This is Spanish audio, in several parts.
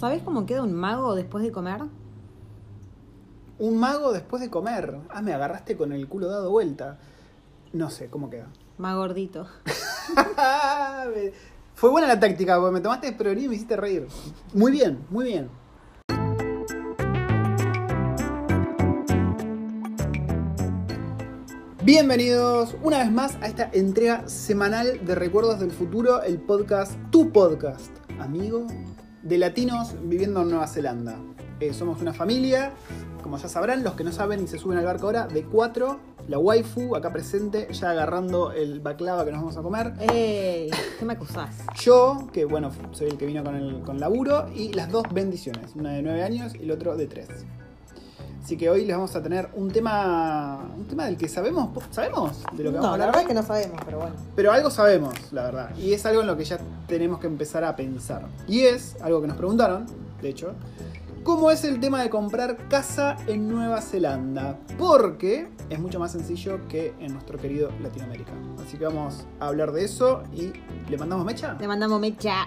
¿Sabés cómo queda un mago después de comer? Un mago después de comer. Ah, me agarraste con el culo dado vuelta. No sé, ¿cómo queda? Más gordito. Fue buena la táctica, porque me tomaste desprevenido y me hiciste reír. Muy bien, muy bien. Bienvenidos una vez más a esta entrega semanal de Recuerdos del Futuro, el podcast, tu podcast, amigo, de latinos viviendo en Nueva Zelanda. Eh, somos una familia, como ya sabrán, los que no saben y se suben al barco ahora, de cuatro, la waifu acá presente, ya agarrando el baklava que nos vamos a comer. ¡Ey! ¿Qué me acusás? Yo, que bueno, soy el que vino con el con laburo, y las dos bendiciones, una de nueve años y el otro de tres. Así que hoy les vamos a tener un tema, un tema del que sabemos, sabemos de lo que vamos a No, hablar. la verdad es que no sabemos, pero bueno. Pero algo sabemos, la verdad. Y es algo en lo que ya tenemos que empezar a pensar. Y es algo que nos preguntaron, de hecho. ¿Cómo es el tema de comprar casa en Nueva Zelanda? Porque es mucho más sencillo que en nuestro querido Latinoamérica. Así que vamos a hablar de eso y le mandamos mecha. Le mandamos mecha.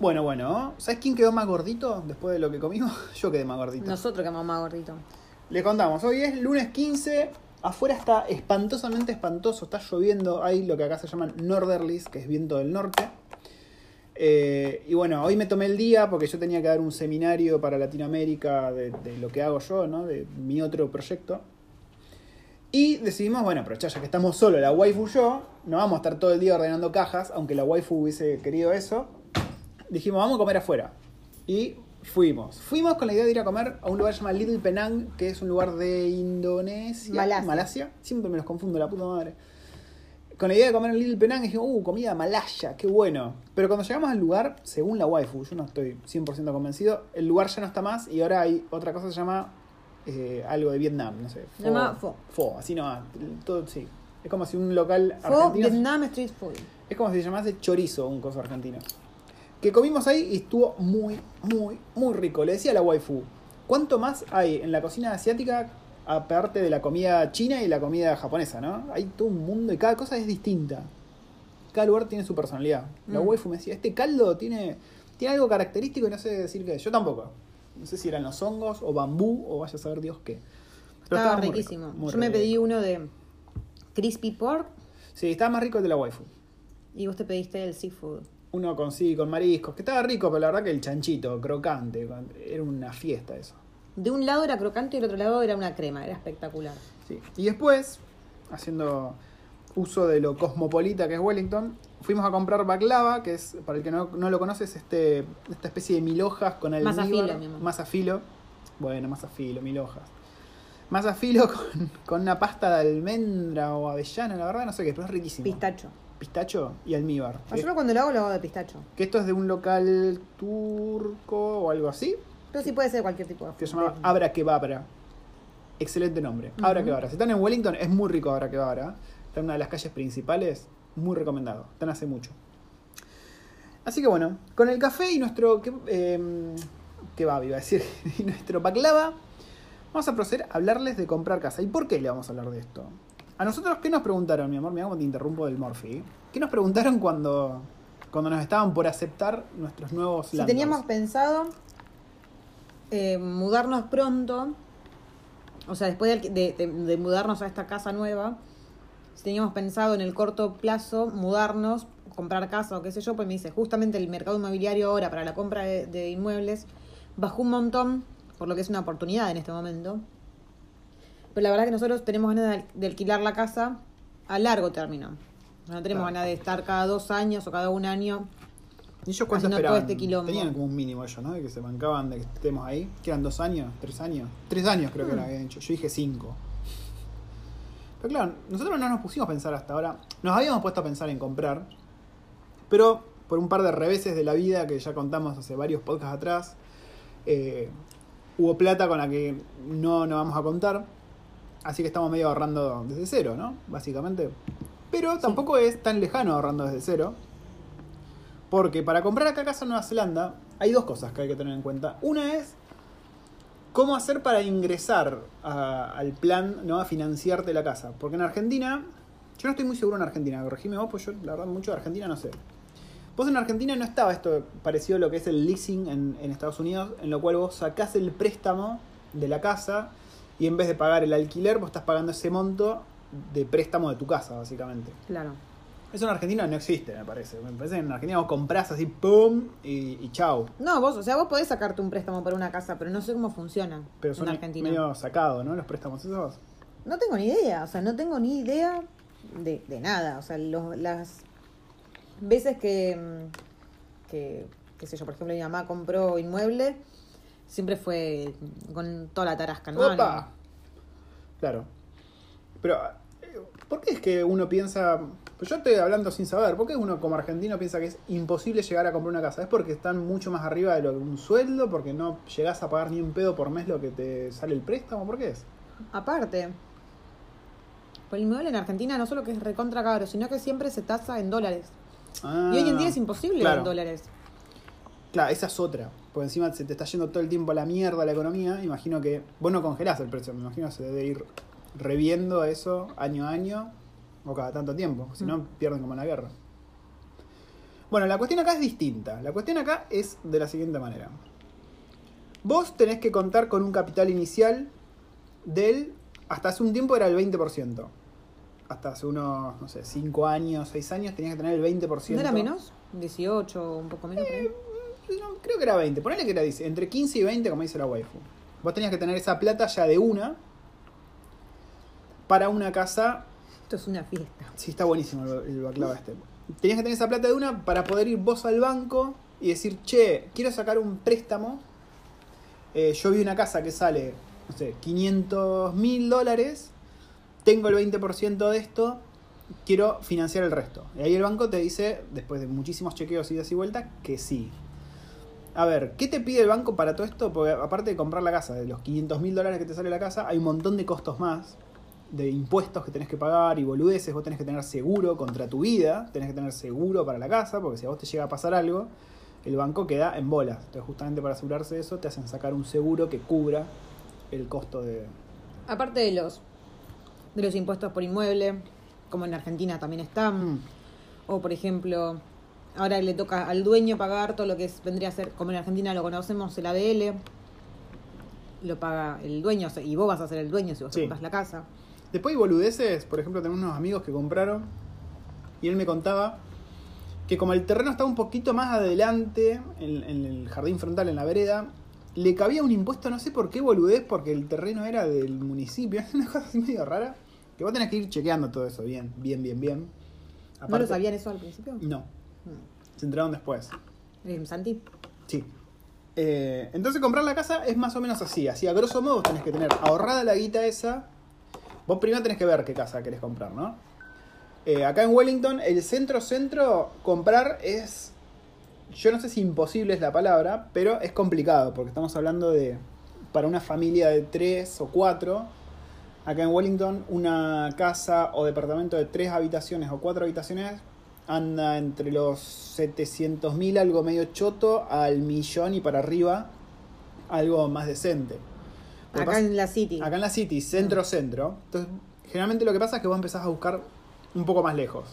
Bueno, bueno. ¿Sabes quién quedó más gordito después de lo que comimos? Yo quedé más gordito. Nosotros que más gordito. Le contamos, hoy es lunes 15, afuera está espantosamente espantoso, está lloviendo, hay lo que acá se llaman northerlies, que es viento del norte. Eh, y bueno, hoy me tomé el día porque yo tenía que dar un seminario para Latinoamérica de, de lo que hago yo, ¿no? de mi otro proyecto. Y decidimos, bueno, aprovechar ya que estamos solo, la waifu y yo, no vamos a estar todo el día ordenando cajas, aunque la waifu hubiese querido eso. Dijimos, vamos a comer afuera. Y fuimos. Fuimos con la idea de ir a comer a un lugar llamado Little Penang, que es un lugar de Indonesia. Malasia. Siempre me los confundo, la puta madre. Con la idea de comer en Little Penang, dijimos, uh, comida malaya, qué bueno. Pero cuando llegamos al lugar, según la waifu, yo no estoy 100% convencido, el lugar ya no está más y ahora hay otra cosa que se llama eh, algo de Vietnam, no sé. Se llama pho. Pho, así nomás. Todo, sí. Es como si un local Fue argentino. Vietnam Street Food. Es como si se llamase chorizo, un coso argentino. Que comimos ahí y estuvo muy, muy, muy rico. Le decía a la waifu, ¿cuánto más hay en la cocina asiática aparte de la comida china y la comida japonesa, no? Hay todo un mundo y cada cosa es distinta. Cada lugar tiene su personalidad. La Mm. waifu me decía, este caldo tiene, tiene algo característico y no sé decir qué. Yo tampoco. No sé si eran los hongos o bambú o vaya a saber Dios qué. Pero Estaba muy rico, riquísimo. muy Yo me pedí uno de crispy pork Sí, estaba más rico el de la waifu. y vos te pediste el seafood. Uno con sí, con mariscos, que estaba rico, pero la verdad que el chanchito, crocante, era una fiesta eso. De un lado era crocante y del otro lado era una crema. Era espectacular. Sí. Y después, haciendo uso de lo cosmopolita que es Wellington, fuimos a comprar baklava, que es, para el que no, no lo conoce, es este, esta especie de mil hojas con el Masa filo, mi amor. Masa filo. Bueno, masa filo, mil hojas. Masa filo con, con una pasta de almendra o avellana, la verdad no sé qué, pero es riquísimo. Pistacho. Pistacho y almíbar. Ah, Yo cuando lo hago lo hago de pistacho. Que esto es de un local turco o algo así, Pero sí puede ser cualquier tipo de que se llama Abra. Excelente nombre. Abra Ujú. Kebabra. Si están en Wellington, es muy rico Abra Kebabra. Está en una de las calles principales. Muy recomendado. Están hace mucho. Así que bueno, con el café y nuestro eh, kebab, iba a decir, y nuestro baklava, vamos a proceder a hablarles de comprar casa. ¿Y por qué le vamos a hablar de esto? A nosotros, ¿qué nos preguntaron, mi amor? Mira cómo te interrumpo del Morphy. ¿Qué nos preguntaron cuando, cuando nos estaban por aceptar nuestros nuevos Si teníamos pensado eh, mudarnos pronto, o sea, después de, de- de- de mudarnos a esta casa nueva, si teníamos pensado en el corto plazo mudarnos, comprar casa o qué sé yo, pues me dice, justamente el mercado inmobiliario ahora para la compra de, de inmuebles bajó un montón, por lo que es una oportunidad en este momento. Pero la verdad que nosotros tenemos ganas de, alquilar la casa a largo término. No tenemos Claro. ganas de estar cada dos años o cada un año ¿Y ellos cuánto todo esperaban? este. Tenían como un mínimo ellos, ¿no? De que se bancaban de que estemos ahí. Que eran dos años, tres años. Tres años creo que Hmm. era habían hecho. Yo dije cinco. Pero claro, nosotros no nos pusimos a pensar hasta ahora. Nos habíamos puesto a pensar en comprar. Pero por un par de reveses de la vida que ya contamos hace varios podcasts atrás, eh, hubo plata con la que no nos vamos a contar. Así que estamos medio ahorrando desde cero, ¿no? Básicamente. Pero tampoco es tan lejano ahorrando desde cero. Porque para comprar acá casa en Nueva Zelanda hay dos cosas que hay que tener en cuenta. Una es cómo hacer para ingresar a- al plan, ¿no? A financiarte la casa. Porque en Argentina Yo no estoy muy seguro en Argentina, corregime vos, pues yo la verdad mucho de Argentina no sé. Vos en Argentina no estaba esto parecido a lo que es el leasing en, en Estados Unidos, en lo cual vos sacás el préstamo de la casa y en vez de pagar el alquiler, vos estás pagando ese monto de préstamo de tu casa, básicamente. Claro. Eso en Argentina no existe, me parece. Me parece que en Argentina vos comprás así, pum, y, y chau. No, vos, o sea, vos podés sacarte un préstamo para una casa, pero no sé cómo funciona Pero en son Argentina. medio sacados, ¿no? Los préstamos esos. No tengo ni idea, o sea, no tengo ni idea de, de nada. O sea, los- las veces que, que, qué sé yo, por ejemplo, mi mamá compró inmueble, siempre fue con toda la tarasca, ¿no? ¡Opa! Claro. Pero, eh, ¿por qué es que uno piensa... Pues yo estoy hablando sin saber. ¿Por qué uno como argentino piensa que es imposible llegar a comprar una casa? ¿Es porque están mucho más arriba de lo que un sueldo? ¿Porque no llegás a pagar ni un pedo por mes lo que te sale el préstamo? ¿Por qué es? Aparte, por el inmueble en Argentina no solo que es recontra caro, sino que siempre se tasa en dólares. Ah, y hoy en día es imposible claro. en dólares. Claro, esa es otra. Porque encima se te está yendo todo el tiempo a la mierda la economía. Imagino que vos no congelás el precio. Me imagino que se debe ir reviendo eso año a año o cada tanto tiempo. Si no, pierden como en la guerra. Bueno, la cuestión acá es distinta. La cuestión acá es de la siguiente manera. Vos tenés que contar con un capital inicial del... Hasta hace un tiempo era el 20%. Hasta hace unos, no sé, 5 años, 6 años tenías que tener el 20%. ¿No era menos? 18, un poco menos. ahí. No, creo que era 20. Ponele que era dice, entre 15 y 20, como dice la waifu. Vos tenías que tener esa plata ya de una para una casa. Esto es una fiesta. Sí, está buenísimo el, el baklava este. Tenías que tener esa plata de una para poder ir vos al banco y decir, che, quiero sacar un préstamo. Eh, yo vi una casa que sale, no sé, 500 mil dólares. Tengo el 20% de esto. Quiero financiar el resto. Y ahí el banco te dice, después de muchísimos chequeos, idas y vueltas, que sí. A ver, ¿qué te pide el banco para todo esto? Porque aparte de comprar la casa, de los 500 mil dólares que te sale la casa, hay un montón de costos más, de impuestos que tenés que pagar y boludeces. Vos tenés que tener seguro contra tu vida, tenés que tener seguro para la casa, porque si a vos te llega a pasar algo, el banco queda en bolas. Entonces, justamente para asegurarse de eso, te hacen sacar un seguro que cubra el costo de. Aparte de los de los impuestos por inmueble, como en Argentina también están, Mm. o por ejemplo, ahora le toca al dueño pagar todo lo que es- vendría a ser, como en Argentina lo conocemos, el ADL, lo paga el dueño, y vos vas a ser el dueño si vos Sí. compras la casa. Después hay boludeces, por ejemplo, tenemos unos amigos que compraron y él me contaba que como el terreno estaba un poquito más adelante, en, en el jardín frontal, en la vereda, le cabía un impuesto, no sé por qué boludez, porque el terreno era del municipio, una cosa así medio rara, que vos tenés que ir chequeando todo eso bien, bien, bien, bien. ¿No Aparte- lo sabían eso al principio? No. Se enteraron después. Santi. Sí. Eh, entonces comprar la casa es más o menos así. Así a grosso modo tenés que tener ahorrada la guita esa. Vos primero tenés que ver qué casa querés comprar, ¿no? Eh, acá en Wellington, el centro-centro, comprar es... Yo no sé si imposible es la palabra, pero es complicado, porque estamos hablando de... Para una familia de tres o cuatro, acá en Wellington, una casa o departamento de tres habitaciones o cuatro habitaciones anda entre los 700 mil, algo medio choto, al millón y para arriba, algo más decente. Acá pasa- en la City. Acá en la City, centro-centro. Entonces, generalmente lo que pasa es que vos empezás a buscar un poco más lejos.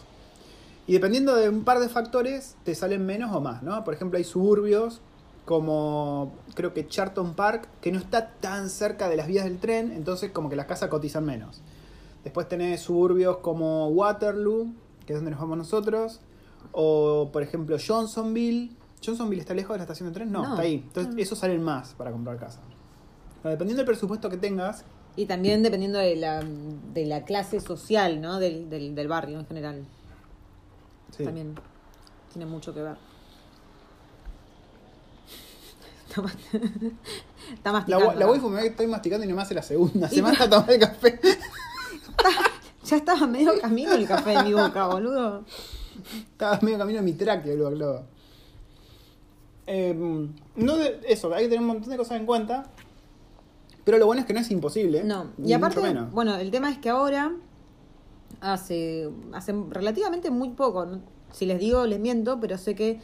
Y dependiendo de un par de factores, te salen menos o más, ¿no? Por ejemplo, hay suburbios como creo que Charlton Park, que no está tan cerca de las vías del tren, entonces como que las casas cotizan menos. Después tenés suburbios como Waterloo, que es donde nos vamos nosotros, o por ejemplo Johnsonville. ¿Johnsonville está lejos de la estación de tren? No, No. está ahí. Entonces, esos salen más para comprar casa. Pero dependiendo del presupuesto que tengas, Y también dependiendo de la, de la clase social, ¿no? Del, del, del barrio en general. sí. También tiene mucho que ver. Está más- Está La, masticando. wa- la waifu me ve que estoy masticando y no me hace la segunda. Se me a tomar el café. Ya estaba medio camino el café en mi boca, boludo. Estaba medio camino en mi tráqueo el baklava. Em, no de- eso, hay que tener un montón de cosas en cuenta. Pero lo bueno es que no es imposible. No, y aparte, menos. bueno, el tema es que ahora, hace, hace relativamente muy poco, ¿no? si les digo les miento, pero sé que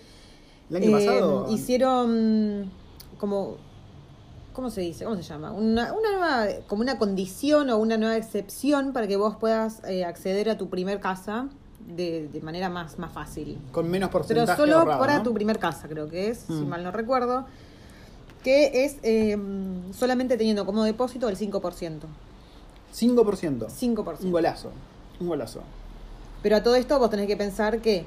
el año eh, pasado. hicieron como ¿cómo se dice? ¿Cómo se llama? Una, una nueva, como una condición o una nueva excepción para que vos puedas eh, acceder a tu primer casa de, de manera más, más fácil. Con menos Pero porcentaje solo ahorrado, para ¿no? tu primer casa, creo que es, si Mm. mal no recuerdo. Que es eh, solamente teniendo como depósito el 5%. 5%. 5%. Un golazo. Un golazo. Pero a todo esto vos tenés que pensar que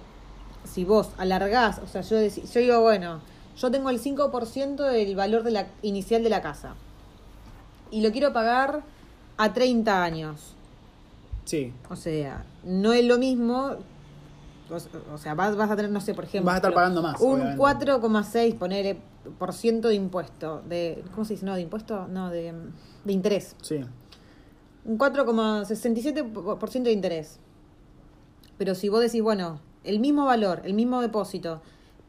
si vos alargás, o sea, yo, deci- yo digo, bueno, yo tengo el 5% del valor de la, inicial de la casa y lo quiero pagar a 30 años. Sí. O sea, no es lo mismo. O, sea, vas, vas a tener, no sé, por ejemplo. Vas a estar pagando más, Un obviamente. 4,6, poner por ciento de impuesto. De, ¿Cómo se dice? No, de impuesto, no, de, de interés. Sí. Un 4,67% de interés. Pero si vos decís, bueno, el mismo valor, el mismo depósito,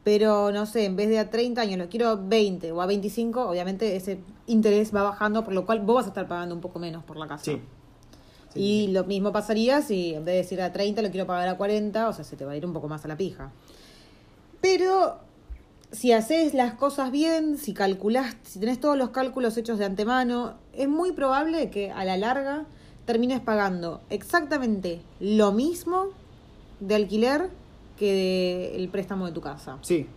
pero no sé, en vez de a 30 años lo quiero a 20 o a 25, obviamente ese interés va bajando, por lo cual vos vas a estar pagando un poco menos por la casa. Sí. Sí, y lo mismo pasaría si en vez de decir a 30 lo quiero pagar a 40, o sea, se te va a ir un poco más a la pija. Pero si haces las cosas bien, si calculás, si tenés todos los cálculos hechos de antemano, es muy probable que a la larga termines pagando exactamente lo mismo de alquiler que del préstamo de tu casa. Sí.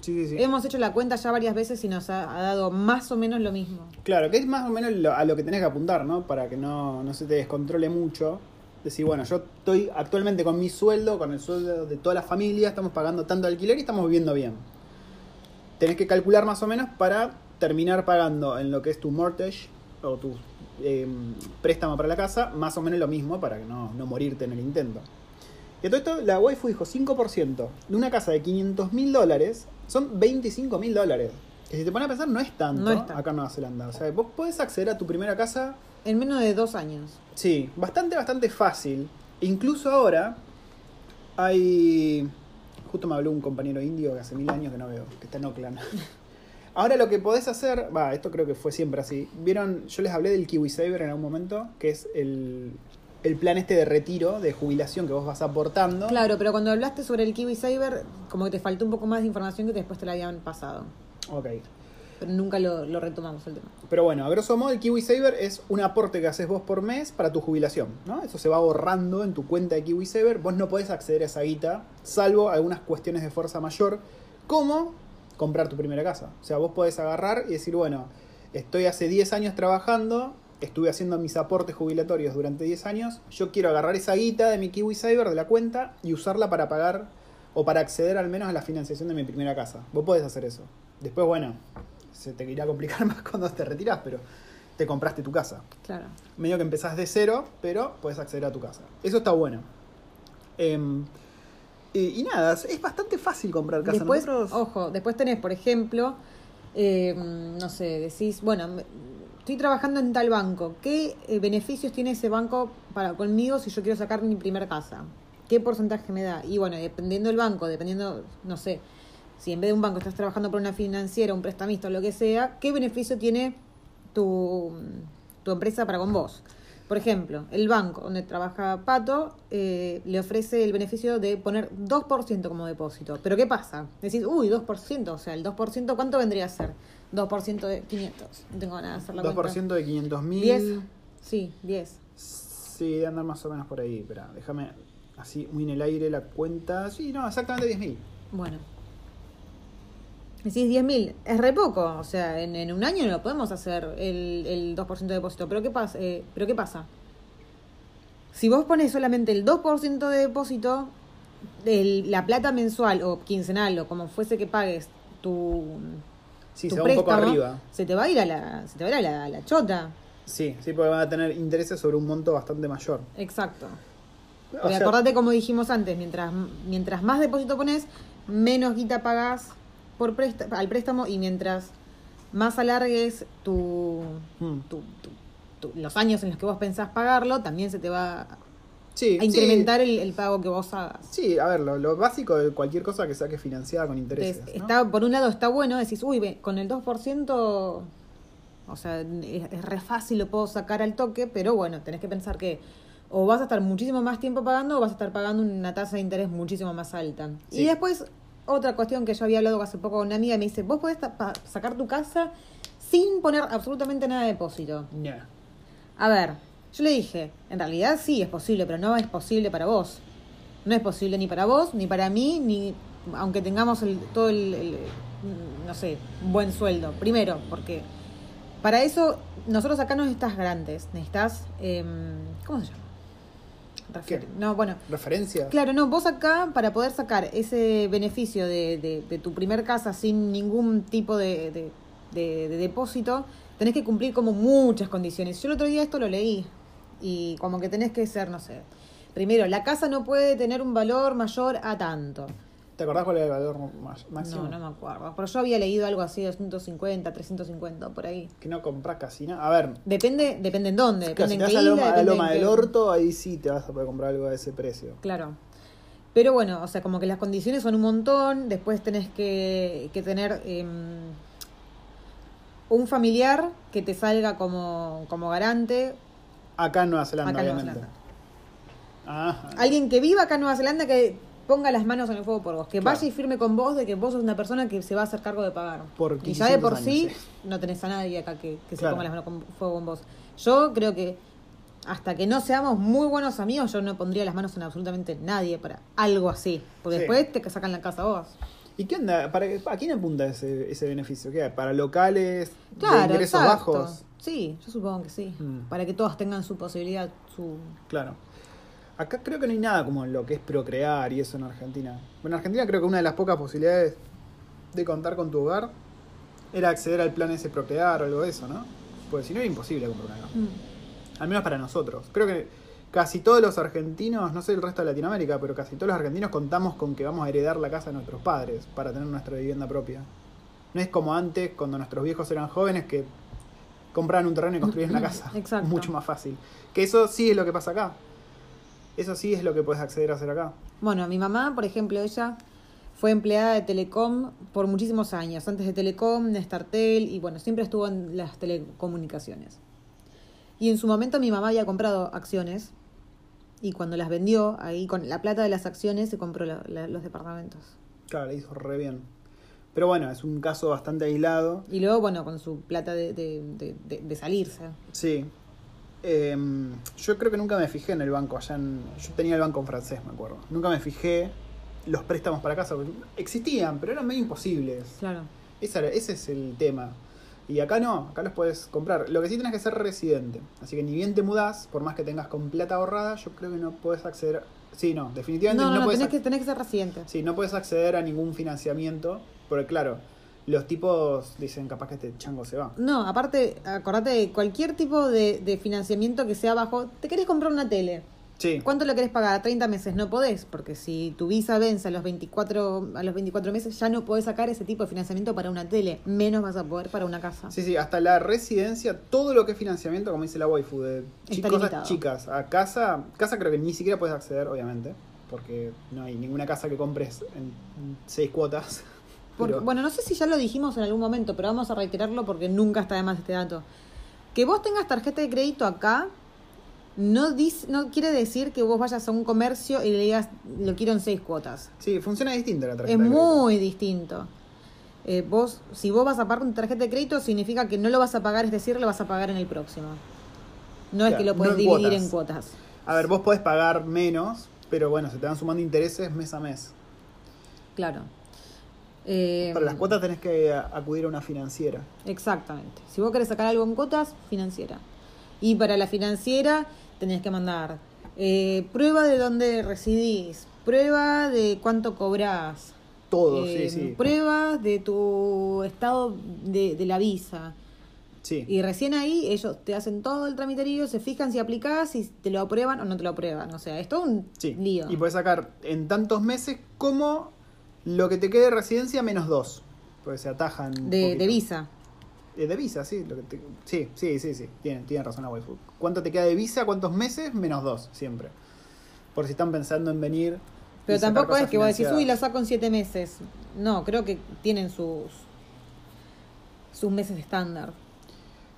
Sí, sí, sí. Hemos hecho la cuenta ya varias veces y nos ha, ha dado más o menos lo mismo. Claro, que es más o menos lo- a lo que tenés que apuntar, ¿no? Para que no, no se te descontrole mucho. Decir, bueno, yo estoy actualmente con mi sueldo, con el sueldo de toda la familia, estamos pagando tanto alquiler y estamos viviendo bien. Tenés que calcular más o menos para terminar pagando en lo que es tu mortgage o tu eh, préstamo para la casa, más o menos lo mismo para que no, no morirte en el intento. Y a todo esto, la waifu dijo 5% de una casa de 500 mil dólares son 25 mil dólares. Que si te pones a pensar, no es tanto No acá en Nueva Zelanda. O sea, vos podés acceder a tu primera casa, En menos de dos años. sí, bastante, bastante fácil. Incluso ahora hay. Justo me habló un compañero indio que hace mil años que no veo, que está en Oakland. Ahora lo que podés hacer, va, esto creo que fue siempre así. Vieron, yo les hablé del Kiwi Saver en algún momento, que es el, el plan este de retiro, de jubilación que vos vas aportando. Claro, pero cuando hablaste sobre el Kiwi Saver, como que te faltó un poco más de información que después te la habían pasado. Ok. Pero nunca lo, lo retomamos el tema. Pero bueno, a grosso modo, el Kiwi Saver es un aporte que haces vos por mes para tu jubilación, ¿no? Eso se va ahorrando en tu cuenta de Kiwi Saver. Vos no podés acceder a esa guita, salvo algunas cuestiones de fuerza mayor, como comprar tu primera casa. O sea, vos podés agarrar y decir, bueno, estoy hace 10 años trabajando, estuve haciendo mis aportes jubilatorios durante 10 años, yo quiero agarrar esa guita de mi Kiwi Saver, de la cuenta, y usarla para pagar o para acceder al menos a la financiación de mi primera casa. Vos podés hacer eso. Después, bueno, se te irá a complicar más cuando te retirás, pero te compraste tu casa. Claro. Medio que empezás de cero, pero puedes acceder a tu casa. Eso está bueno. Em, y, y nada, es bastante fácil comprar casa. Después, Nosotros- ojo, después tenés, por ejemplo, eh, no sé, decís, bueno, estoy trabajando en tal banco. ¿Qué eh, beneficios tiene ese banco para conmigo si yo quiero sacar mi primer casa? ¿Qué porcentaje me da? Y bueno, dependiendo del banco, dependiendo, no sé, si en vez de un banco estás trabajando por una financiera, un prestamista o lo que sea, ¿qué beneficio tiene tu, tu empresa para con vos? Por ejemplo, el banco donde trabaja Pato eh, le ofrece el beneficio de poner 2% como depósito. Pero ¿qué pasa? Decís, uy, 2%, o sea, el 2%, ¿cuánto vendría a ser? 2% de 500. No tengo ganas de hacer la 2% cuenta. de 500 mil. 10. Sí, 10. Sí, de andar más o menos por ahí. Espera, déjame así muy en el aire la cuenta. Sí, no, exactamente 10 mil. Bueno. Decís 10.000, es re poco, o sea, en, en un año no lo podemos hacer el, el 2% de depósito. ¿Pero qué, pasa? Eh, ¿Pero qué pasa? Si vos pones solamente el 2% de depósito, el- la plata mensual o quincenal o como fuese que pagues tu, Sí, tu se va un poco préstamo, arriba. se te va a ir a la, se te va a ir a la, a la chota. Sí, sí, porque van a tener intereses sobre un monto bastante mayor. Exacto. O Porque sea, acordate como dijimos antes, mientras, mientras más depósito pones, menos guita pagás por présta- al préstamo y mientras más alargues tu, mm, tu- tu- tu- los años en los que vos pensás pagarlo, también se te va sí, a incrementar el, el pago que vos hagas. Sí, a ver, lo, lo básico de cualquier cosa que saque financiada con intereses. Entonces, ¿no? está, por un lado está bueno, decís, uy, con el 2%, o sea, es, es re fácil, lo puedo sacar al toque, pero bueno, tenés que pensar que o vas a estar muchísimo más tiempo pagando o vas a estar pagando una tasa de interés muchísimo más alta. Sí. Y después, otra cuestión que yo había hablado hace poco con una amiga, me dice, vos podés sacar tu casa sin poner absolutamente nada de depósito. No. A ver, yo le dije, en realidad sí es posible, pero no es posible para vos. No es posible ni para vos, ni para mí, ni aunque tengamos el, todo el, el, no sé, buen sueldo. Primero, porque para eso nosotros acá no necesitas garantes, necesitas, em, ¿cómo se llama? Refer- ¿Qué? No, bueno, ¿Referencias? Claro, no, vos acá para poder sacar ese beneficio de, de- de tu primer casa sin ningún tipo de- de depósito, tenés que cumplir como muchas condiciones. Yo el otro día esto lo leí y como que tenés que ser, no sé, primero, la casa no puede tener un valor mayor a tanto. ¿Te acordás cuál era el valor más- máximo? No, no me acuerdo. Pero yo había leído algo así, 250, 350, por ahí. Que no compras casi nada. A ver, Depende, depende en dónde, depende si te vas a isla, Loma, Loma del Orto, ahí sí te vas a poder comprar algo a ese precio. Claro. Pero bueno, o sea, como que las condiciones son un montón, después tenés que, que tener em, un familiar que te salga como, como garante, Acá en Nueva Zelanda, Acá en Nueva obviamente. Zelanda. Ajá. alguien que viva acá en Nueva Zelanda que ponga las manos en el fuego por vos, que Claro. vaya y firme con vos de que vos sos una persona que se va a hacer cargo de pagar. Por y ya de 1500 por años, sí sí. no tenés a nadie acá que, que se ponga las manos con fuego con vos. Yo creo que hasta que no seamos muy buenos amigos, yo no pondría las manos en absolutamente nadie para algo así. Porque Sí. después te sacan la casa vos. ¿Y qué onda? ¿Para, ¿A quién apunta ese, ese beneficio? ¿Qué? ¿Para locales de Claro, ingresos exacto. bajos? Sí, yo supongo que sí. Mm. Para que todas tengan su posibilidad, su... Claro. Acá creo que no hay nada como lo que es procrear y eso en Argentina. Bueno, en Argentina creo que una de las pocas posibilidades de contar con tu hogar era acceder al plan ese procrear o algo de eso, ¿no? Porque si no era imposible comprar una casa. Al menos para nosotros. Creo que casi todos los argentinos, no sé el resto de Latinoamérica, pero casi todos los argentinos contamos con que vamos a heredar la casa de nuestros padres para tener nuestra vivienda propia. No es como antes, cuando nuestros viejos eran jóvenes, que compraban un terreno y construían una casa. Exacto. Mucho más fácil. Que eso sí es lo que pasa acá. Eso sí es lo que puedes acceder a hacer acá. Bueno, mi mamá, por ejemplo, ella fue empleada de Telecom por muchísimos años. Antes de Telecom, Nestartel, y bueno, siempre estuvo en las telecomunicaciones. Y en su momento mi mamá había comprado acciones y cuando las vendió, ahí con la plata de las acciones se compró la- la- los departamentos. Claro, le hizo re bien. Pero bueno, es un caso bastante aislado. Y luego, bueno, con su plata de, de- de- de- de salirse. Sí. Em, yo creo que nunca me fijé en el banco allá en... Yo tenía el banco en francés, me acuerdo. Nunca me fijé los préstamos para casa. Existían, pero eran medio imposibles. Claro. Esa ese es el tema. Y acá no, acá los puedes comprar. Lo que sí tienes que ser residente. Así que ni bien te mudás, por más que tengas con plata ahorrada, yo creo que no puedes acceder... Sí, no, definitivamente No, no, no, no, puedes tenés que, tenés que ser residente. Sí, no puedes acceder a ningún financiamiento. Porque claro, los tipos dicen capaz que este chango se va. No, aparte, acordate de cualquier tipo de, de financiamiento que sea bajo. ¿Te querés comprar una tele? Sí. ¿Cuánto lo querés pagar? ¿A 30 meses? No podés, porque si tu visa vence a los 24, a los 24 meses, ya no podés sacar ese tipo de financiamiento para una tele. Menos vas a poder para una casa. Sí, sí, hasta la residencia, todo lo que es financiamiento, como dice la waifu, de Está cosas limitado. chicas. A casa, casa creo que ni siquiera puedes acceder, obviamente, porque no hay ninguna casa que compres en seis cuotas. Porque, Pero- Bueno, no sé si ya lo dijimos en algún momento, pero vamos a reiterarlo porque nunca está de más este dato. Que vos tengas tarjeta de crédito acá no, dis- no quiere decir que vos vayas a un comercio y le digas, lo quiero en seis cuotas. Sí, funciona distinto la tarjeta. Es de muy distinto. Eh, vos, si vos vas a pagar una tarjeta de crédito, significa que no lo vas a pagar, es decir, lo vas a pagar en el próximo. No es que lo no puedes en dividir cuotas. en cuotas. A ver, vos podés pagar menos, pero bueno, se te van sumando intereses mes a mes. Claro. Eh, Para las cuotas tenés que acudir a una financiera. Exactamente. Si vos querés sacar algo en cuotas, financiera. Y para la financiera tenés que mandar eh, prueba de dónde residís, prueba de cuánto cobrás, Todo, eh, sí, sí. prueba de tu estado de, de la visa. Sí. Y recién ahí ellos te hacen todo el tramiterío, se fijan si aplicás, si te lo aprueban o no te lo aprueban. O sea, es todo un Sí. lío. Y puedes sacar en tantos meses como lo que te quede de residencia menos dos. Porque se atajan. de, de visa. Eh, de visa, sí. lo que te- sí, sí, sí, sí. Tienen, tienen razón la waifu. ¿Cuánto te queda de visa? ¿Cuántos meses? Menos dos, siempre. Por si están pensando en venir. Pero tampoco es que vos decís, uy, lo saco en siete meses. No, creo que tienen sus sus meses estándar.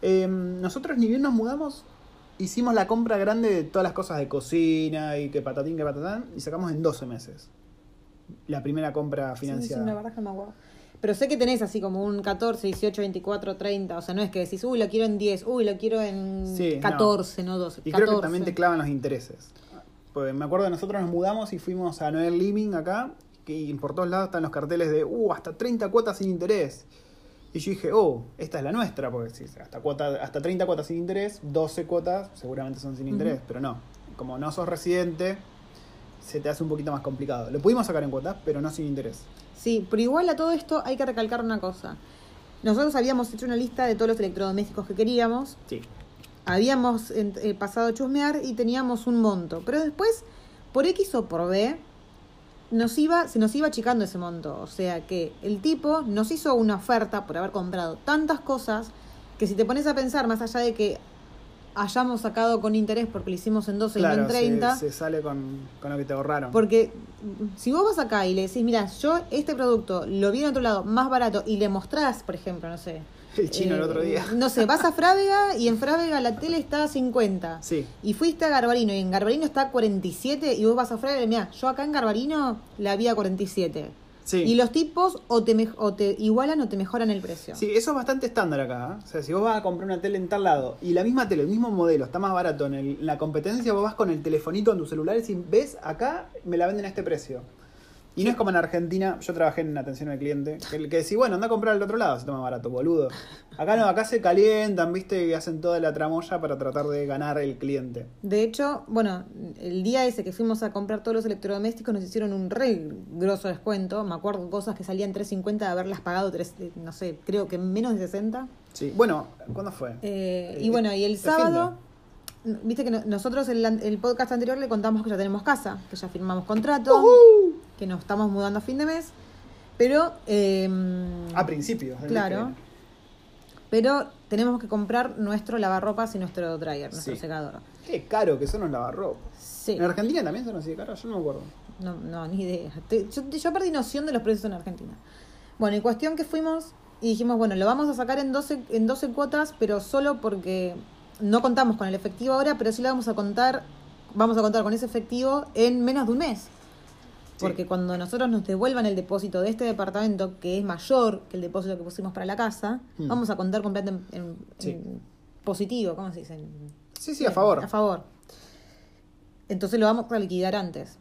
Eh, nosotros ni bien nos mudamos, hicimos la compra grande de todas las cosas de cocina y que patatín, que patatán, y sacamos en 12 meses. La primera compra Sí, sí, financiada. la verdad que no me acuerdo. Pero sé que tenés así como un 14, 18, 24, 30. O sea, no es que decís, uy, lo quiero en 10, uy, lo quiero en Sí, no. 14, no, 12. Y 14. creo que también te clavan los intereses. Pues me acuerdo que nosotros nos mudamos y fuimos a Noel Living acá, y por todos lados están los carteles de, uh, hasta 30 cuotas sin interés. Y yo dije, oh, esta es la nuestra, porque si hasta, cuota, hasta 30 cuotas sin interés, 12 cuotas seguramente son sin interés, pero no. Como no sos residente, se te hace un poquito más complicado. Lo pudimos sacar en cuotas, pero no sin interés. Sí, pero igual a todo esto hay que recalcar una cosa. Nosotros habíamos hecho una lista de todos los electrodomésticos que queríamos. Sí. Habíamos eh, pasado a chusmear y teníamos un monto. Pero después, por X o por B, nos iba, se nos iba achicando ese monto. O sea que el tipo nos hizo una oferta por haber comprado tantas cosas que si te pones a pensar, más allá de que hayamos sacado con interés porque lo hicimos en 12 y no en 30, se, se sale con, con lo que te ahorraron. porque si vos vas acá y le decís, mira, yo este producto lo vi en otro lado más barato y le mostrás, por ejemplo, no sé. El chino el eh, otro día. No sé, vas a Frávega y en Frávega la tele está a 50. Sí. Y fuiste a Garbarino y en Garbarino está a 47 y vos vas a Frávega y mira, yo acá en Garbarino la vi a 47. Sí. Y los tipos o te, o te igualan o te mejoran el precio. Sí, eso es bastante estándar acá. ¿eh? O sea, si vos vas a comprar una tele en tal lado y la misma tele, el mismo modelo, está más barato en, el- en la competencia, vos vas con el telefonito en tu celular y decís, ves, acá me la venden a este precio. Y no es como en Argentina, yo trabajé en atención al cliente, que, que decís, bueno, anda a comprar al otro lado, se toma barato, boludo. Acá no, acá se calientan, viste, y hacen toda la tramoya para tratar de ganar el cliente. De hecho, bueno, el día ese que fuimos a comprar todos los electrodomésticos nos hicieron un re grosso descuento. Me acuerdo cosas que salían 3.50 de haberlas pagado, tres, eh, no sé, creo que menos de 60. Sí. Bueno, ¿cuándo fue? Eh, y bueno, y el el sábado, viste que no- nosotros el, el podcast anterior le contamos que ya tenemos casa, que ya firmamos contrato, que nos estamos mudando a fin de mes, pero... eh, A principios. Claro. pero tenemos que comprar nuestro lavarropas y nuestro dryer, nuestro Sí. secador. Qué caro que son los lavarropas. Sí. ¿En Argentina también son así de caros? Yo no me acuerdo. No, no, ni idea. Te- yo, yo perdí noción de los precios en Argentina. Bueno, y cuestión que fuimos y dijimos, bueno, lo vamos a sacar en 12, en 12 cuotas, pero solo porque no contamos con el efectivo ahora, pero sí lo vamos a contar, vamos a contar con ese efectivo en menos de un mes. Sí. Porque cuando nosotros nos devuelvan el depósito de este departamento, que es mayor que el depósito que pusimos para la casa, Hmm. vamos a contar con plata en, en- Sí. en positivo, ¿cómo se dice? En- Sí, sí, a favor. a favor. Entonces lo vamos a liquidar antes.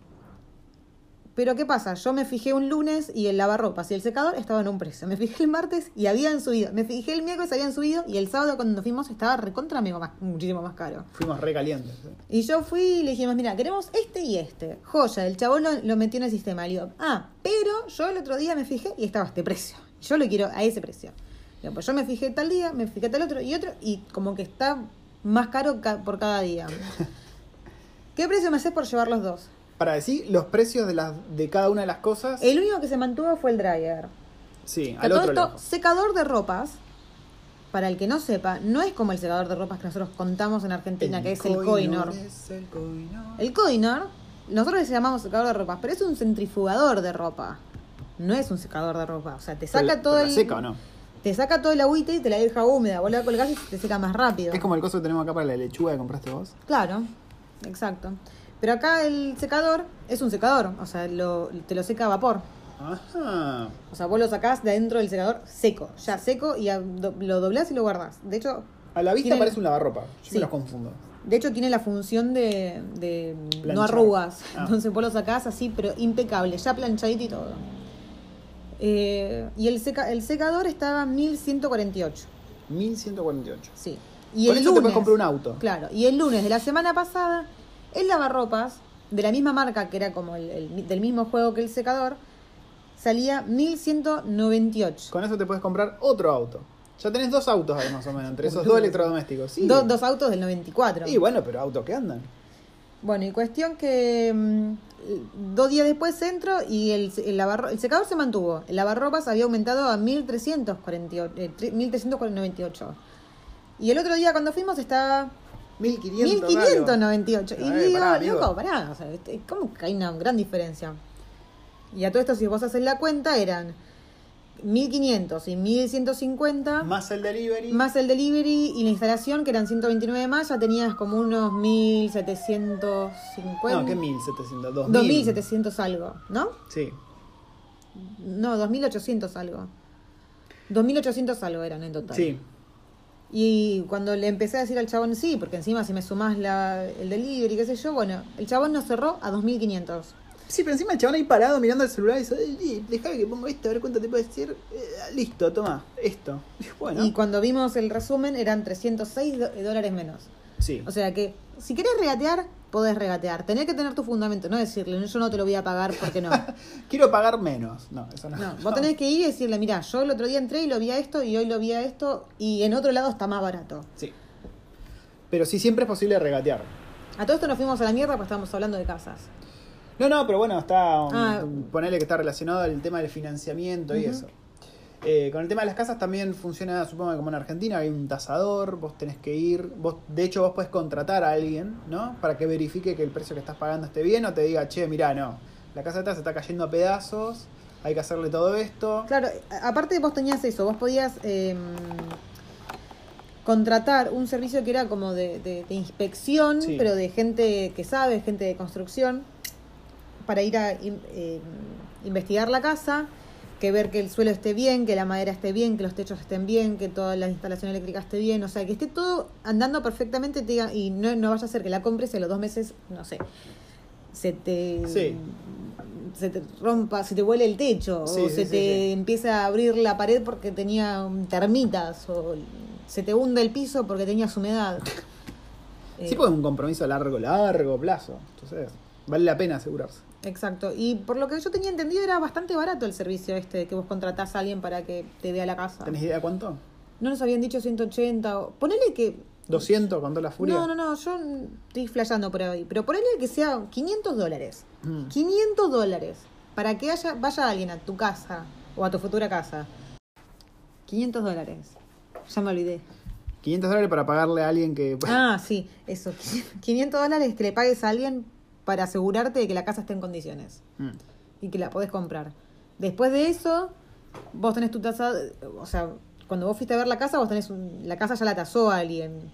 Pero ¿qué pasa? Yo me fijé un lunes y el lavarropas y el secador estaban a un precio. Me fijé el martes y habían subido. Me fijé el miércoles y habían subido. Y el sábado cuando nos fuimos estaba recontra mega más, muchísimo más caro. Fuimos re calientes. ¿eh? Y yo fui y le dijimos, mira, queremos este y este. Joya, el chabón lo, lo metió en el sistema. Le digo, ah, pero yo el otro día me fijé y estaba a este precio. Yo lo quiero a ese precio. Digo, pues yo me fijé tal día, me fijé tal otro y otro. Y como que está más caro ca- por cada día. ¿Qué precio me haces por llevar los dos? Para decir los precios de, las, de cada una de las cosas. El único que se mantuvo fue el dryer. sí, Que al todo otro esto, lado. secador de ropas, para el que no sepa, no es como el secador de ropas que nosotros contamos en Argentina, que es el Coinor. es el Coinor. El Coinor, nosotros le llamamos secador de ropas, pero es un centrifugador de ropa. No es un secador de ropa. O sea, te saca todo pero el. seca o no? Te saca todo el agüita y te la deja húmeda. Vos la colgás y te seca más rápido. Es como el coso que tenemos acá para la lechuga que compraste vos. Claro, exacto. Pero acá el secador es un secador, o sea, lo- te lo seca a vapor. Ajá. O sea, vos lo sacás de adentro del secador seco, ya seco, y a- do- lo doblás y lo guardás. De hecho, A la vista parece un lavarropa. Yo Sí. me los confundo. de hecho tiene la función de, de no arrugas. Ah. Entonces vos lo sacás así, pero impecable, ya planchadito y todo. Eh, y el, seca, el secador estaba 1148, 1148. sí. Y Con el eso te lunes, puedes comprar un auto. Claro, y el lunes de la semana pasada, el lavarropas, de la misma marca que era como el, el- del mismo juego que el secador, salía 1198. Con eso te puedes comprar otro auto. Ya tenés dos autos ahí más o menos, entre esos dos electrodomésticos. Sí. Do- dos autos del 94. Y bueno, pero autos que andan. Bueno, y cuestión que mm, dos días después entro y el, el, lavarro- el secador se mantuvo. El lavarropas había aumentado a 1348, eh, tre- 1398. Y el otro día cuando fuimos estaba 1500. 1598. Y Ay, digo, pará, loco, pará. O sea, este, ¿cómo que hay una gran diferencia? Y a todo esto, si vos haces la cuenta, eran 1500 y 1150. Más el delivery. Más el delivery y la instalación, que eran 129 más, ya tenías como unos 1750. No, ¿qué 1700? 2000. 2700 algo, ¿no? Sí. No, 2800 algo. 2.800 algo eran en total. Sí. Y cuando le empecé a decir al chabón sí, porque encima si me sumás la, el delivery, qué sé yo, bueno, el chabón nos cerró a 2.500. Sí, pero encima el chabón ahí parado mirando el celular y dice, "Eh, déjame que pongo esto, a ver cuánto te puede decir. Eh, listo, toma, esto. Y Bueno, Y cuando vimos el resumen eran 306 do- dólares menos. sí. O sea que si querés regatear, podés regatear. Tenés que tener tu fundamento, no decirle, "No, yo no te lo voy a pagar porque no. Quiero pagar menos. No, eso no. No, vos tenés que ir y decirle, mira, yo el otro día entré y lo vi a esto y hoy lo vi a esto y en otro lado está más barato. Sí. Pero sí, siempre es posible regatear. A todo esto nos fuimos a la mierda porque estábamos hablando de casas. No, no, pero bueno, está. um, Ah. Ponerle que está relacionado al tema del financiamiento y eso. Eh, con el tema de las casas también funciona, supongo que como en Argentina, hay un tasador, vos tenés que ir, vos, de hecho vos podés contratar a alguien, ¿no? Para que verifique que el precio que estás pagando esté bien o te diga, che, mirá, no, la casa se está cayendo a pedazos, hay que hacerle todo esto. Claro, aparte vos tenías eso, vos podías eh, contratar un servicio que era como de, de- de inspección, Sí. pero de gente que sabe, gente de construcción, para ir a eh, investigar la casa, que ver que el suelo esté bien, que la madera esté bien, que los techos estén bien, que toda la instalación eléctrica esté bien, o sea, que esté todo andando perfectamente te diga- y no, no vaya a ser que la compres y a los dos meses, no sé, se te... Sí. Se te rompa, se te vuele el techo, Sí, o sí, se te empieza a abrir la pared porque tenía termitas, o se te hunde el piso porque tenías humedad. Eh, Sí, pues es un compromiso a largo, largo plazo. Entonces, vale la pena asegurarse. Exacto. Y por lo que yo tenía entendido era bastante barato el servicio este de que vos contratás a alguien para que te vea la casa. ¿Tenés idea cuánto? No nos habían dicho 180 o... Ponele que... ¿200 con toda la furia? No, no, no, yo estoy flasheando por ahí. Pero ponele que sea 500 dólares. Mm. 500 dólares. Para que haya, vaya alguien a tu casa o a tu futura casa. 500 dólares. Ya me olvidé. 500 dólares para pagarle a alguien que... Ah, sí, eso. 500 dólares que le pagues a alguien para asegurarte de que la casa esté en condiciones. Mm. y que la podés comprar. Después de eso, vos tenés tu tasa, o sea, cuando vos fuiste a ver la casa, vos tenés un- la casa ya la tasó a alguien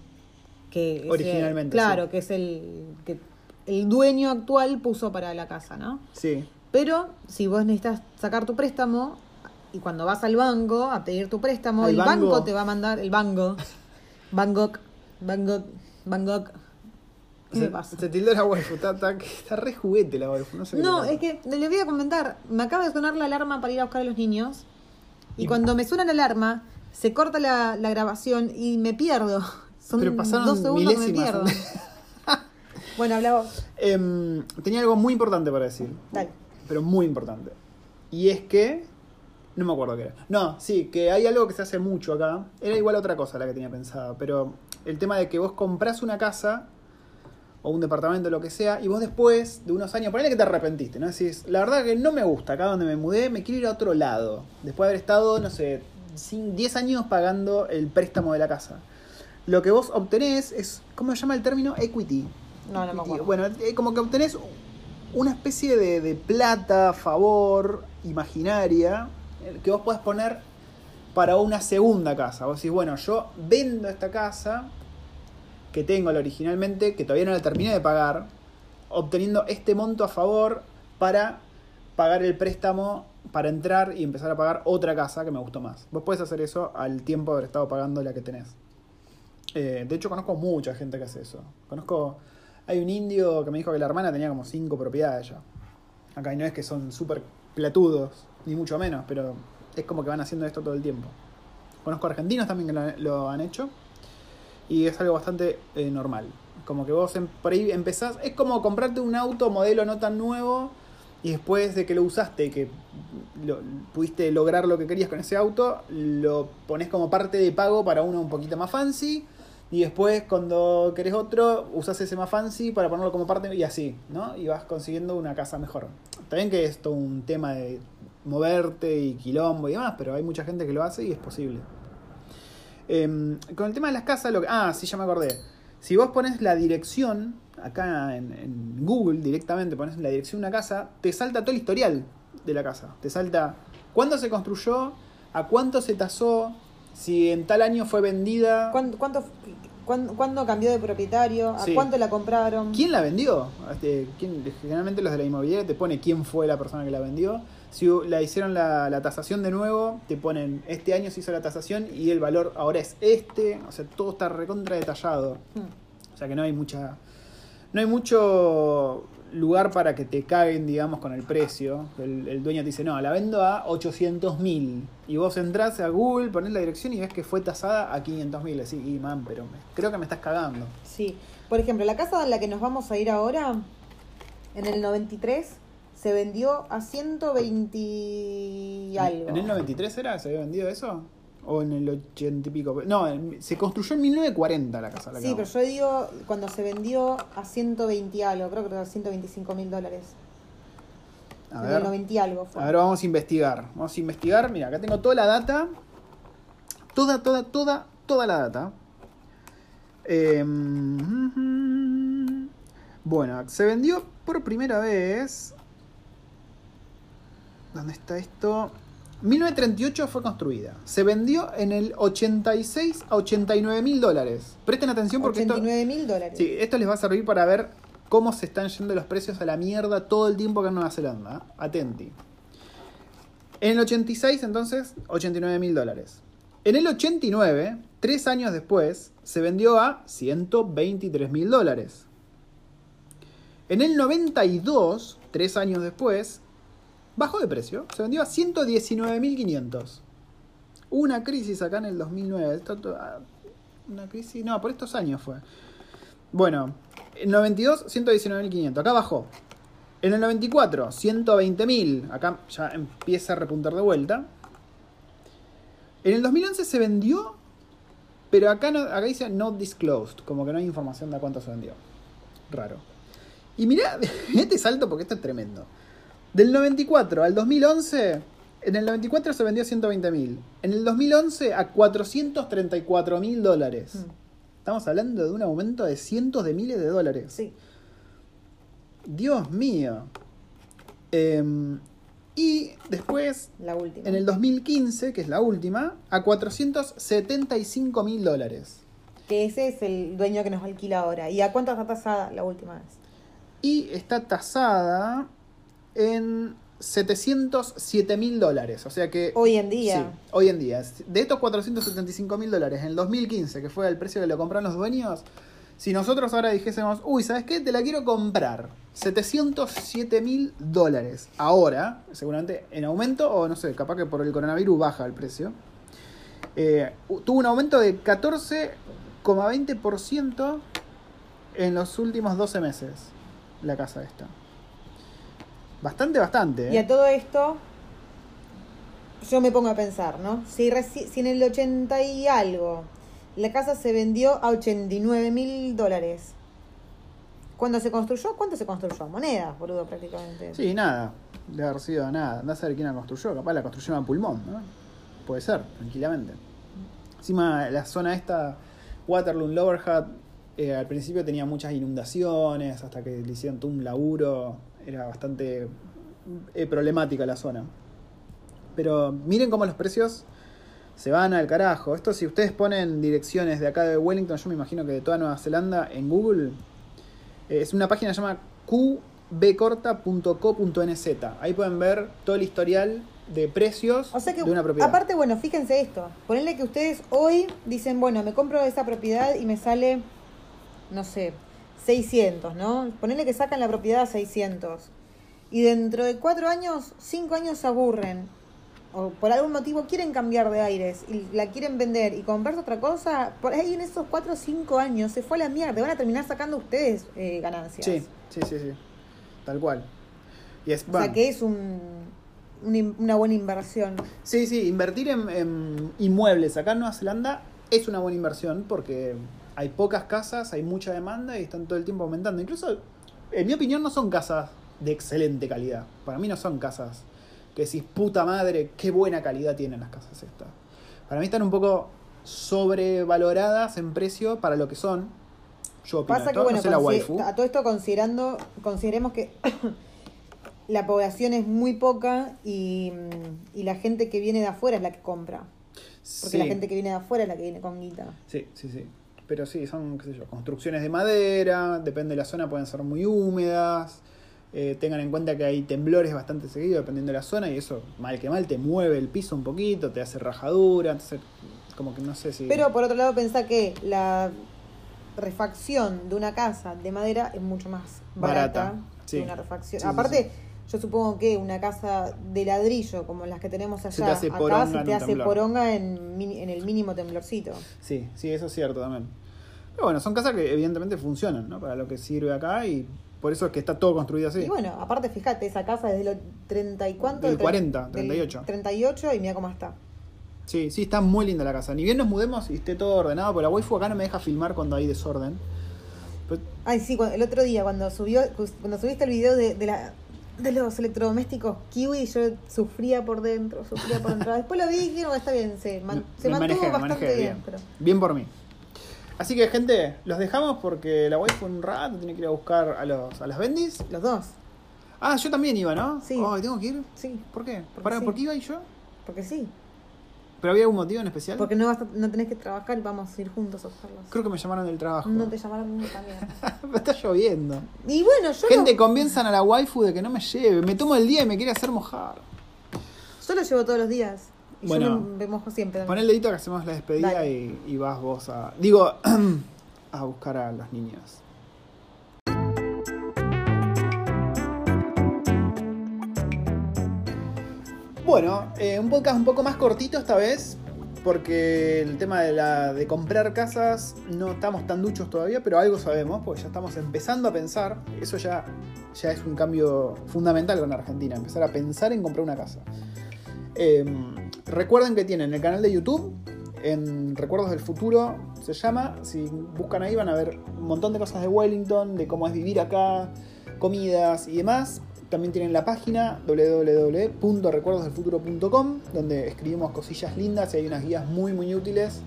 que Originalmente, claro, sí. que es el que el dueño actual puso para la casa, ¿no? Sí. Pero si vos necesitas sacar tu préstamo y cuando vas al banco a pedir tu préstamo, ¿Al el banco? banco te va a mandar el banco, Bangkok, Bangkok, Bangkok. ¿Qué se, pasa? se tildó la waifu. Está, está, está re juguete la waifu. No, sé qué No, es que le voy a comentar. Me acaba de sonar la alarma para ir a buscar a los niños. Y, Y- cuando me suena la alarma, se corta la, la grabación y me pierdo. Son Pero pasaron dos segundos que me pierdo. bueno, hablaba. Em, tenía algo muy importante para decir. Dale. Pero muy importante. Y es que. No me acuerdo qué era. No, sí, que hay algo que se hace mucho acá. Era igual otra cosa la que tenía pensada. Pero el tema de que vos comprás una casa o un departamento, lo que sea, y vos después de unos años, ponele que te arrepentiste, ¿no? Decís, la verdad que no me gusta acá donde me mudé, me quiero ir a otro lado. Después de haber estado, no sé, cin- 10 años pagando el préstamo de la casa. Lo que vos obtenés es, ¿cómo se llama el término? Equity. No, no me acuerdo. Bueno, eh, como que obtenés una especie de, de plata, favor, imaginaria, eh, que vos podés poner para una segunda casa. Vos decís, bueno, yo vendo esta casa que tengo originalmente, que todavía no la terminé de pagar, obteniendo este monto a favor para pagar el préstamo para entrar y empezar a pagar otra casa que me gustó más. Vos podés hacer eso al tiempo de haber estado pagando la que tenés. Eh, de hecho, conozco mucha gente que hace eso. Conozco. Hay un indio que me dijo que la hermana tenía como cinco propiedades ya. Acá y no es que son súper platudos, ni mucho menos, pero es como que van haciendo esto todo el tiempo. Conozco argentinos también que lo han hecho. Y es algo bastante eh, normal. Como que vos em- por ahí empezás. Es como comprarte un auto modelo no tan nuevo. Y después de que lo usaste, que lo- pudiste lograr lo que querías con ese auto, lo pones como parte de pago para uno un poquito más fancy. Y después, cuando querés otro, usas ese más fancy para ponerlo como parte y así, ¿no? Y vas consiguiendo una casa mejor. También que es todo un tema de moverte y quilombo y demás, pero hay mucha gente que lo hace y es posible. Em, con el tema de las casas, lo que. Ah, sí, ya me acordé. Si vos pones la dirección, acá en, en Google directamente pones la dirección de una casa, te salta todo el historial de la casa. Te salta cuándo se construyó, a cuánto se tasó, si en tal año fue vendida. ¿Cuánto, cuánto, ¿Cuándo, cuándo cambió de propietario? ¿A Sí. cuánto la compraron? ¿Quién la vendió? Este, ¿quién- generalmente los de la inmobiliaria te pone quién fue la persona que la vendió. Si la hicieron la, la tasación de nuevo, te ponen este año se hizo la tasación y el valor ahora es este. O sea, todo está recontra detallado. Hmm. O sea que no hay mucha. No hay mucho lugar para que te caguen, digamos, con el precio. El, el dueño te dice, no, la vendo a 800 mil. Y vos entrás a Google, ponés la dirección y ves que fue tasada a 500 mil. Decís, y man, pero me- creo que me estás cagando. Sí. Por ejemplo, la casa en la que nos vamos a ir ahora, en el 93, se vendió a 120 y algo. ¿En el 93 era? ¿Se había vendido eso? ¿O en el 80 y pico? No, se construyó en 1940 la casa. La Sí, pero yo digo cuando se vendió a 120 y algo, creo que era 125 mil dólares. A en ver. el 90 y algo fue. A ver, vamos a investigar. Vamos a investigar. Mira, acá tengo toda la data. Toda, toda, toda, toda la data. Eh, bueno, se vendió por primera vez. ¿Dónde está esto? 1938 fue construida. Se vendió en el 86 a 89 mil dólares. Presten atención porque esto, 89 mil dólares. Sí, esto les va a servir para ver cómo se están yendo los precios a la mierda todo el tiempo acá en Nueva Zelanda. ¿eh? Atenti. En el 86, entonces, 89 mil dólares. En el 89, tres años después, se vendió a 123 mil dólares. En el 92, tres años después, bajó de precio. Se vendió a 119.500. Hubo una crisis acá en el 2009. Esto to- ah, una crisis, no, por estos años fue. Bueno, en 92, 119.500. Acá bajó. En el 94, 120.000. Acá ya empieza a repuntar de vuelta. En el 2011 se vendió, pero acá, no, acá dice not disclosed. Como que no hay información de cuánto se vendió. Raro. Y mirá, este salto porque esto es tremendo. Del 94 al 2011, en el 94 se vendió a 120.000. En el 2011 a 434.000 dólares. Mm. Estamos hablando de un aumento de cientos de miles de dólares. Sí. Dios mío. Em, y después, La última. en el 2015, que es la última, a 475 mil dólares. Que ese es el dueño que nos alquila ahora. ¿Y a cuánto está tasada la última vez? Y está tasada en 707 mil dólares. O sea que... Hoy en día. Sí, hoy en día. De estos 475 mil dólares en el 2015, que fue el precio que lo compraron los dueños, si nosotros ahora dijésemos, uy, ¿sabes qué? Te la quiero comprar. 707 mil dólares. Ahora, seguramente en aumento, o no sé, capaz que por el coronavirus baja el precio. Eh, tuvo un aumento de 14,20% en los últimos 12 meses. La casa esta. Bastante, bastante. Y ¿eh? a todo esto, yo me pongo a pensar, ¿no? Si, reci- si en el 80 y algo la casa se vendió a 89 mil dólares. Cuando se construyó, ¿cuánto se construyó? Monedas, boludo, prácticamente. Sí, nada. Debe haber sido nada. Andá a saber quién la construyó. Capaz la construyeron a pulmón, ¿no? Puede ser, tranquilamente. Encima, la zona esta, Waterloo, Lower Hutt, eh, al principio tenía muchas inundaciones, hasta que le hicieron todo un laburo. Era bastante eh, problemática la zona. Pero miren cómo los precios se van al carajo. Esto si ustedes ponen direcciones de acá de Wellington, yo me imagino que de toda Nueva Zelanda, en Google, eh, es una página que se llama qbcorta.co.nz. Ahí pueden ver todo el historial de precios O sea que, de una propiedad. aparte, bueno, fíjense esto. Ponerle que ustedes hoy dicen, bueno, me compro esa propiedad y me sale, no sé, 600, ¿no? Ponerle que sacan la propiedad a 600. Y dentro de cuatro años, cinco años se aburren. O por algún motivo quieren cambiar de aires y la quieren vender y comprarse otra cosa. Por ahí en esos cuatro o cinco años se fue a la mierda. Van a terminar sacando ustedes eh, ganancias. Sí, sí, sí, sí. Tal cual. Y es, O bueno, sea que es un, una buena inversión. Sí, sí, invertir en, en inmuebles acá en Nueva Zelanda es una buena inversión porque hay pocas casas, hay mucha demanda y están todo el tiempo aumentando. Incluso, en mi opinión, no son casas de excelente calidad. Para mí no son casas que decís, puta madre, qué buena calidad tienen las casas estas. Para mí están un poco sobrevaloradas en precio para lo que son. Yo opino Pasa que, bueno, no sé la waifu. a todo esto considerando, consideremos que la población es muy poca y, mm, y la gente que viene de afuera es la que compra. Porque Sí. la gente que viene de afuera es la que viene con guita. Sí, sí, sí. Pero sí, son, qué sé yo, construcciones de madera, depende de la zona, pueden ser muy húmedas. Eh, tengan en cuenta que hay temblores bastante seguidos dependiendo de la zona y eso, mal que mal, te mueve el piso un poquito, te hace rajadura, entonces, como que no sé si... Pero por otro lado, pensá que la refacción de una casa de madera es mucho más barata, Barata, sí. que una refacción. Sí, sí, Aparte, yo supongo que una casa de ladrillo como las que tenemos allá, Se te hace acá poronga se te hace temblor. poronga en, en el mínimo temblorcito. Sí, sí, eso es cierto también. Pero bueno, son casas que evidentemente funcionan, ¿no? Para lo que sirve acá y por eso es que está todo construido así. Y bueno, aparte, fíjate, esa casa es de los 30 y cuánto? Del Tre- 40, del 38. 38 y mira cómo está. Sí, sí, está muy linda la casa. Ni bien nos mudemos y esté todo ordenado, porque la waifu acá no me deja filmar cuando hay desorden. Pero- Ay, sí, el otro día cuando subió cuando subiste el video de, de la de los electrodomésticos Kiwi, yo sufría por dentro, sufría por dentro. Después lo vi y dije, no, está bien, se, man- se mantuvo manejé, bastante manejé bien. bien. Pero... Bien por mí. Así que, gente, los dejamos porque la waifu un rato tiene que ir a buscar a, los, a las bendis. Los dos, Ah, yo también iba, ¿no? Sí. Ay, ¿tengo que ir? sí, ¿Por qué? Porque ¿Para, sí. ¿Por qué iba y yo? porque sí. ¿Pero había algún motivo en especial? Porque no, vas a- no tenés que trabajar y vamos a ir juntos a buscarlos. Creo que me llamaron del trabajo. No te llamaron nunca también. Está lloviendo. Y bueno, yo, Gente, lo, convenzan a la waifu de que no me lleve. Me tomo el día y me quiere hacer mojar. yo lo llevo todos los días. Y Bueno. yo me, me mojo siempre. Pon el dedito que hacemos la despedida Dale. y, y vas vos a. Digo, a buscar a los niños. Bueno, eh, un podcast un poco más cortito esta vez, porque el tema de, comprar casas no estamos tan duchos todavía, pero algo sabemos, porque ya estamos empezando a pensar, eso ya, ya es un cambio fundamental con Argentina, empezar a pensar en comprar una casa. Eh, recuerden que tienen el canal de YouTube, en Recuerdos del Futuro se llama, si buscan ahí van a ver un montón de cosas de Wellington, de cómo es vivir acá, comidas y demás. También tienen la página www.recuerdosdelfuturo.com donde escribimos cosillas lindas y hay unas guías muy muy útiles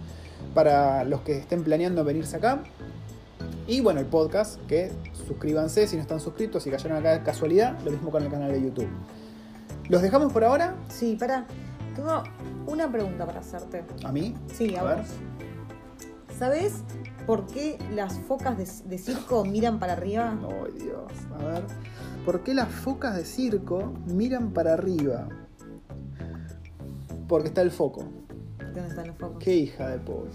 para los que estén planeando venirse acá. Y bueno, el podcast, que suscríbanse si no están suscritos, si cayeron acá de casualidad, lo mismo con el canal de YouTube. Los dejamos por ahora. Sí, para. Tengo una pregunta para hacerte. A mí. Sí, a, A ver. vos. ¿Sabes por qué las focas de, de circo miran para arriba? Ay, Dios. A ver. ¿Por qué las focas de circo miran para arriba? Porque está el foco. ¿Dónde están los focos? Qué hija de puta.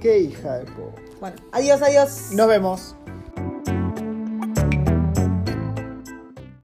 Qué hija de puta. Bueno, adiós, adiós. Nos vemos.